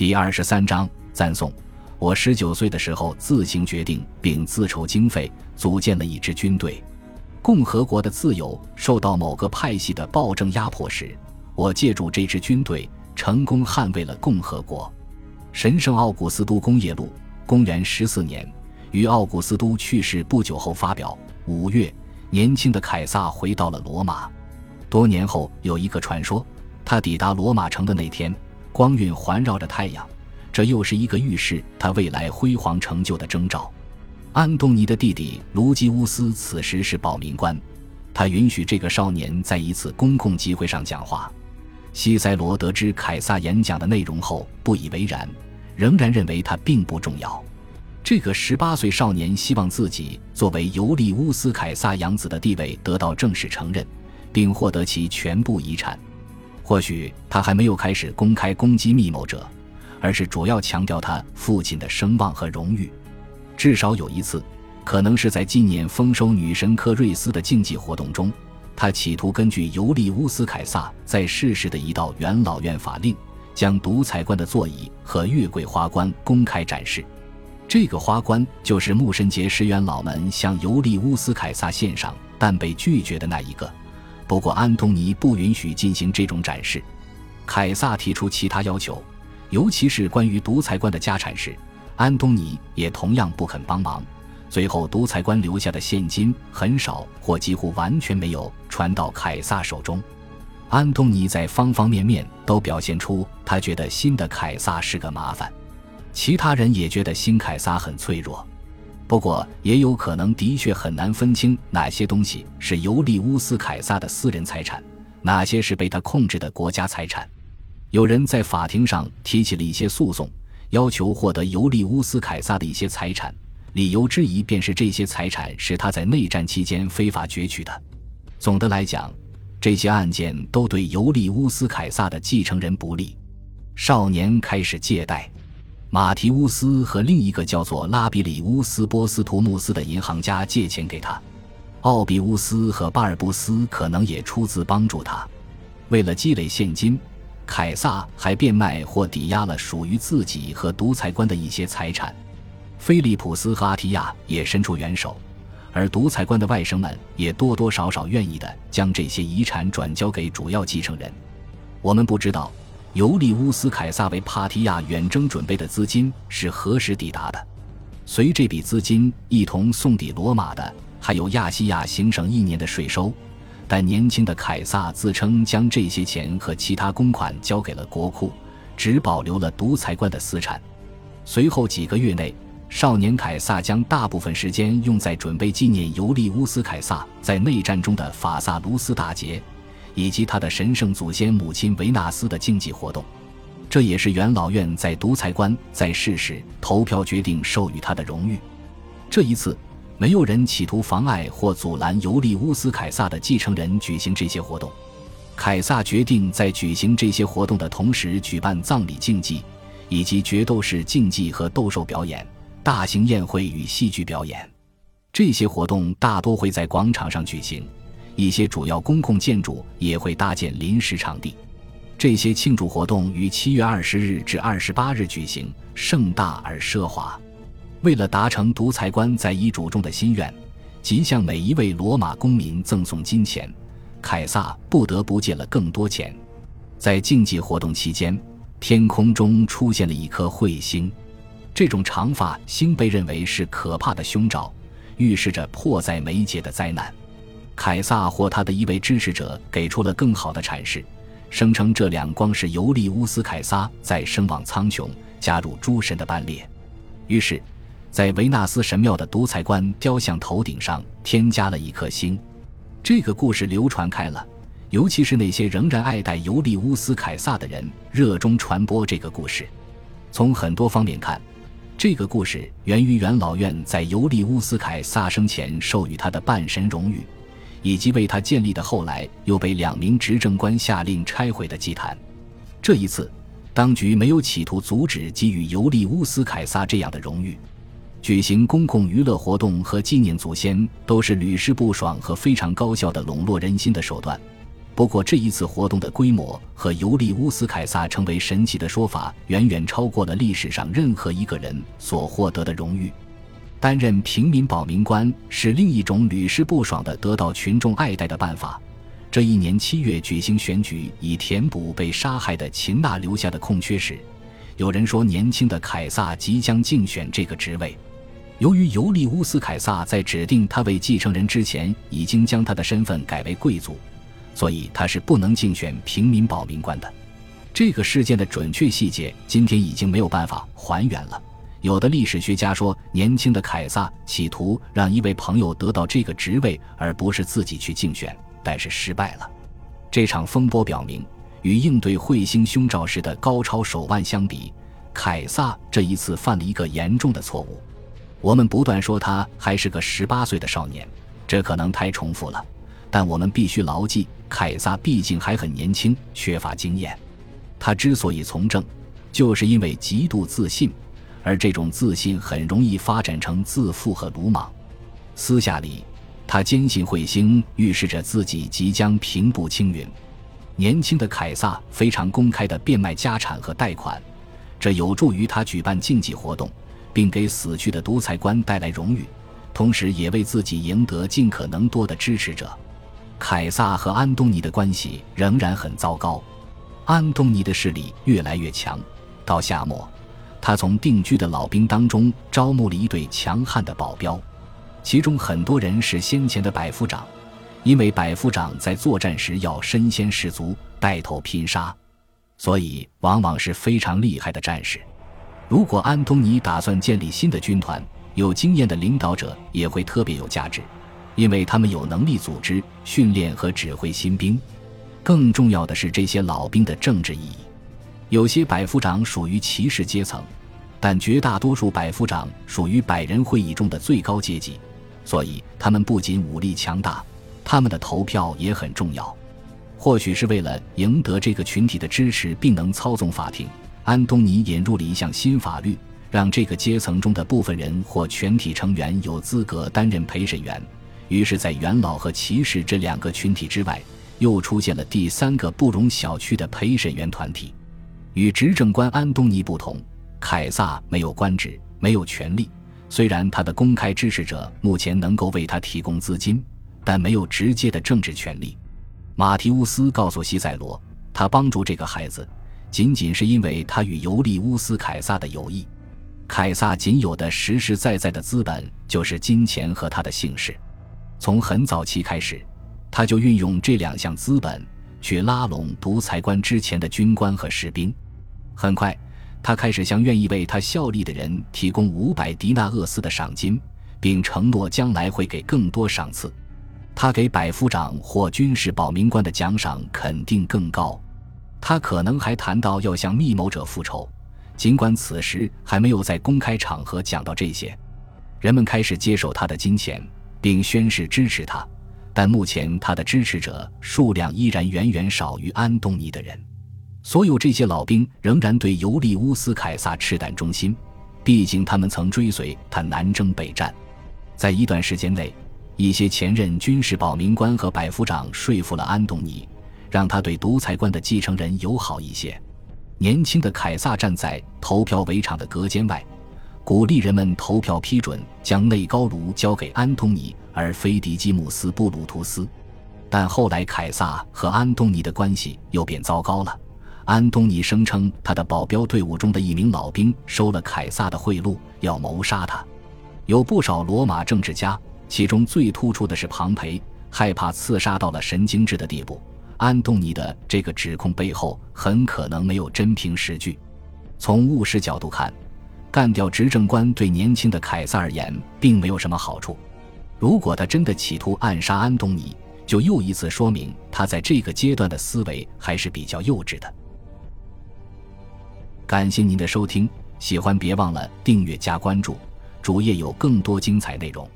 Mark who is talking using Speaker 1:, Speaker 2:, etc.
Speaker 1: 第二十三章赞颂。我十九岁的时候自行决定并自筹经费，组建了一支军队。共和国的自由受到某个派系的暴政压迫时，我借助这支军队成功捍卫了共和国。神圣奥古斯都工业录，公元十四年，于奥古斯都去世不久后发表。五月，年轻的凯撒回到了罗马。多年后，有一个传说，他抵达罗马城的那天，光晕环绕着太阳。这又是一个预示他未来辉煌成就的征兆。安东尼的弟弟卢基乌斯此时是保民官，他允许这个少年在一次公共集会上讲话。西塞罗得知凯撒演讲的内容后不以为然，仍然认为他并不重要。这个十八岁少年希望自己作为尤利乌斯凯撒养子的地位得到正式承认，并获得其全部遗产。或许他还没有开始公开攻击密谋者。而是主要强调他父亲的声望和荣誉。至少有一次，可能是在纪念丰收女神克瑞斯的竞技活动中，他企图根据尤利乌斯凯撒在世时的一道元老院法令，将独裁官的座椅和月桂花冠公开展示。这个花冠就是牧神节时元老们向尤利乌斯凯撒献上但被拒绝的那一个。不过，安东尼不允许进行这种展示。凯撒提出其他要求。尤其是关于独裁官的家产时，安东尼也同样不肯帮忙。最后，独裁官留下的现金很少或几乎完全没有传到凯撒手中。安东尼在方方面面都表现出他觉得新的凯撒是个麻烦，其他人也觉得新凯撒很脆弱。不过，也有可能的确很难分清哪些东西是尤利乌斯凯撒的私人财产，哪些是被他控制的国家财产。有人在法庭上提起了一些诉讼，要求获得尤利乌斯凯撒的一些财产，理由之一便是这些财产是他在内战期间非法攫取的。总的来讲，这些案件都对尤利乌斯凯撒的继承人不利。少年开始借贷，马提乌斯和另一个叫做拉比里乌斯波斯图穆斯的银行家借钱给他，奥比乌斯和巴尔布斯可能也出资帮助他，为了积累现金。凯撒还变卖或抵押了属于自己和独裁官的一些财产，菲利普斯和阿提亚也伸出援手，而独裁官的外甥们也多多少少愿意的将这些遗产转交给主要继承人。我们不知道尤利乌斯凯撒为帕提亚远征准备的资金是何时抵达的，随这笔资金一同送抵罗马的，还有亚细亚行省一年的税收。但年轻的凯撒自称将这些钱和其他公款交给了国库，只保留了独裁官的私产。随后几个月内，少年凯撒将大部分时间用在准备纪念尤利乌斯凯撒在内战中的法萨卢斯大捷，以及他的神圣祖先母亲维纳斯的竞技活动。这也是元老院在独裁官在世时投票决定授予他的荣誉。这一次。没有人企图妨碍或阻拦尤利乌斯凯撒的继承人举行这些活动。凯撒决定在举行这些活动的同时举办葬礼竞技，以及决斗士竞技和斗兽表演、大型宴会与戏剧表演。这些活动大多会在广场上举行，一些主要公共建筑也会搭建临时场地。这些庆祝活动于七月二十日至二十八日举行，盛大而奢华。为了达成独裁官在遗嘱中的心愿，即向每一位罗马公民赠送金钱，凯撒不得不借了更多钱。在竞技活动期间，天空中出现了一颗彗星，这种长发星被认为是可怕的凶兆，预示着迫在眉睫的灾难。凯撒或他的一位支持者给出了更好的阐释，声称这两光是尤利乌斯凯撒在声望苍穹，加入诸神的班列。于是。在维纳斯神庙的独裁官雕像头顶上添加了一颗星，这个故事流传开了，尤其是那些仍然爱戴尤利乌斯凯撒的人热衷传播这个故事。从很多方面看，这个故事源于元老院在尤利乌斯凯撒生前授予他的半神荣誉，以及为他建立的后来又被两名执政官下令拆毁的祭坛。这一次，当局没有企图阻止给予尤利乌斯凯撒这样的荣誉。举行公共娱乐活动和纪念祖先都是屡试不爽和非常高效的笼络人心的手段。不过，这一次活动的规模和尤利乌斯·凯撒成为神奇的说法，远远超过了历史上任何一个人所获得的荣誉。担任平民保民官是另一种屡试不爽的得到群众爱戴的办法。这一年七月举行选举，以填补被杀害的秦娜留下的空缺时，有人说年轻的凯撒即将竞选这个职位。由于尤利乌斯·凯撒在指定他为继承人之前已经将他的身份改为贵族。所以他是不能竞选平民保民官的。这个事件的准确细节今天已经没有办法还原了。有的历史学家说，年轻的凯撒企图让一位朋友得到这个职位，而不是自己去竞选，但是失败了。这场风波表明，与应对彗星凶兆时的高超手腕相比，凯撒这一次犯了一个严重的错误。我们不断说他还是个十八岁的少年，这可能太重复了。但我们必须牢记，凯撒毕竟还很年轻，缺乏经验。他之所以从政，就是因为极度自信，而这种自信很容易发展成自负和鲁莽。私下里，他坚信彗星预示着自己即将平步青云。年轻的凯撒非常公开地变卖家产和贷款，这有助于他举办竞技活动，并给死去的独裁官带来荣誉，同时也为自己赢得尽可能多的支持者。凯撒和安东尼的关系仍然很糟糕，安东尼的势力越来越强。到夏末，他从定居的老兵当中招募了一队强悍的保镖，其中很多人是先前的百夫长，因为百夫长在作战时要身先士卒、带头拼杀，所以往往是非常厉害的战士。如果安东尼打算建立新的军团，有经验的领导者也会特别有价值。因为他们有能力组织、训练和指挥新兵，更重要的是这些老兵的政治意义。有些百夫长属于骑士阶层，但绝大多数百夫长属于百人会议中的最高阶级，所以他们不仅武力强大，他们的投票也很重要。或许是为了赢得这个群体的支持，并能操纵法庭，安东尼引入了一项新法律，让这个阶层中的部分人或全体成员有资格担任陪审员。于是，在元老和骑士这两个群体之外，又出现了第三个不容小觑的陪审员团体。与执政官安东尼不同，凯撒没有官职，没有权力。虽然他的公开支持者目前能够为他提供资金，但没有直接的政治权利。马提乌斯告诉西塞罗，他帮助这个孩子，仅仅是因为他与尤利乌斯·凯撒的友谊。凯撒仅有的实实在在的资本就是金钱和他的姓氏。从很早期开始，他就运用这两项资本去拉拢独裁官之前的军官和士兵。很快，他开始向愿意为他效力的人提供五百迪纳厄斯的赏金，并承诺将来会给更多赏赐。他给百夫长或军事保民官的奖赏肯定更高。他可能还谈到要向密谋者复仇，尽管此时还没有在公开场合讲到这些。人们开始接受他的金钱。并宣誓支持他，但目前他的支持者数量依然远远少于安东尼的人。所有这些老兵仍然对尤利乌斯·凯撒赤胆忠心，毕竟他们曾追随他南征北战。在一段时间内，一些前任军事保民官和百夫长说服了安东尼，让他对独裁官的继承人友好一些。年轻的凯撒站在投票围场的隔间外。鼓励人们投票批准将内高卢交给安东尼，而非迪基姆斯·布鲁图斯。但后来，凯撒和安东尼的关系又变糟糕了。安东尼声称，他的保镖队伍中的一名老兵收了凯撒的贿赂，要谋杀他。有不少罗马政治家，其中最突出的是庞培，害怕刺杀到了神经质的地步。安东尼的这个指控背后很可能没有真凭实据。从务实角度看。干掉执政官对年轻的凯撒而言并没有什么好处。如果他真的企图暗杀安东尼，就又一次说明他在这个阶段的思维还是比较幼稚的。感谢您的收听，喜欢别忘了订阅加关注，主页有更多精彩内容。